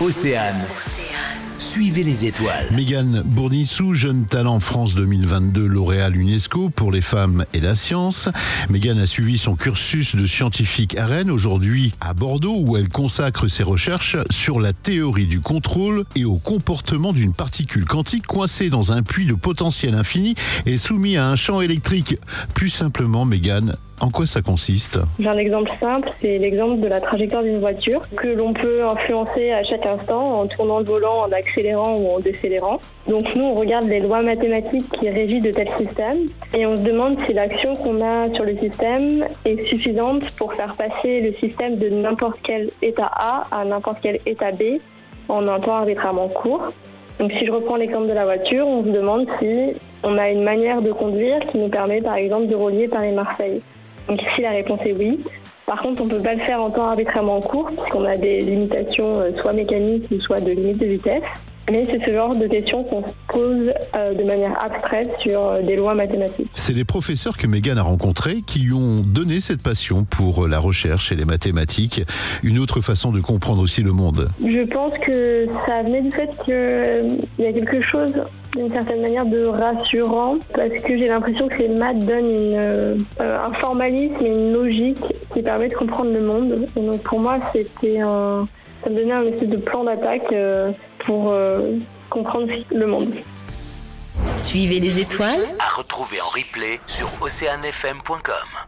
Océane. Suivez les étoiles. Mégane Bournissou, jeune talent France 2022, lauréat UNESCO pour les femmes et la science. Mégane a suivi son cursus de scientifique à Rennes, aujourd'hui à Bordeaux, où elle consacre ses recherches sur la théorie du contrôle et au comportement d'une particule quantique coincée dans un puits de potentiel infini et soumis à un champ électrique. Plus simplement, Mégane, en quoi ça consiste? Un exemple simple, c'est l'exemple de la trajectoire d'une voiture que l'on peut influencer à chaque instant en tournant le volant, en accélérant ou en décélérant. Donc nous, on regarde les lois mathématiques qui régissent de tels systèmes et on se demande si l'action qu'on a sur le système est suffisante pour faire passer le système de n'importe quel état A à n'importe quel état B en un temps arbitrairement court. Donc si je reprends l'exemple de la voiture, on se demande si on a une manière de conduire qui nous permet par exemple de relier Paris-Marseille. Donc ici, la réponse est oui. Par contre, on ne peut pas le faire en temps arbitrairement court, puisqu'on a des limitations euh, soit mécaniques soit de limite de vitesse. Mais c'est ce genre de questions qu'on se pose euh, de manière abstraite sur euh, des lois mathématiques. C'est les professeurs que Megan a rencontrés qui lui ont donné cette passion pour la recherche et les mathématiques, une autre façon de comprendre aussi le monde. Je pense que ça venait du fait qu'il y a quelque chose d'une certaine manière de rassurant parce que j'ai l'impression que les maths donnent une, euh, un formalisme et une logique qui permet de comprendre le monde. Et donc pour moi, c'était un, ça me donnait un espèce de plan d'attaque euh, pour euh, comprendre le monde. Suivez les étoiles. À retrouver en replay sur oceanfm.com.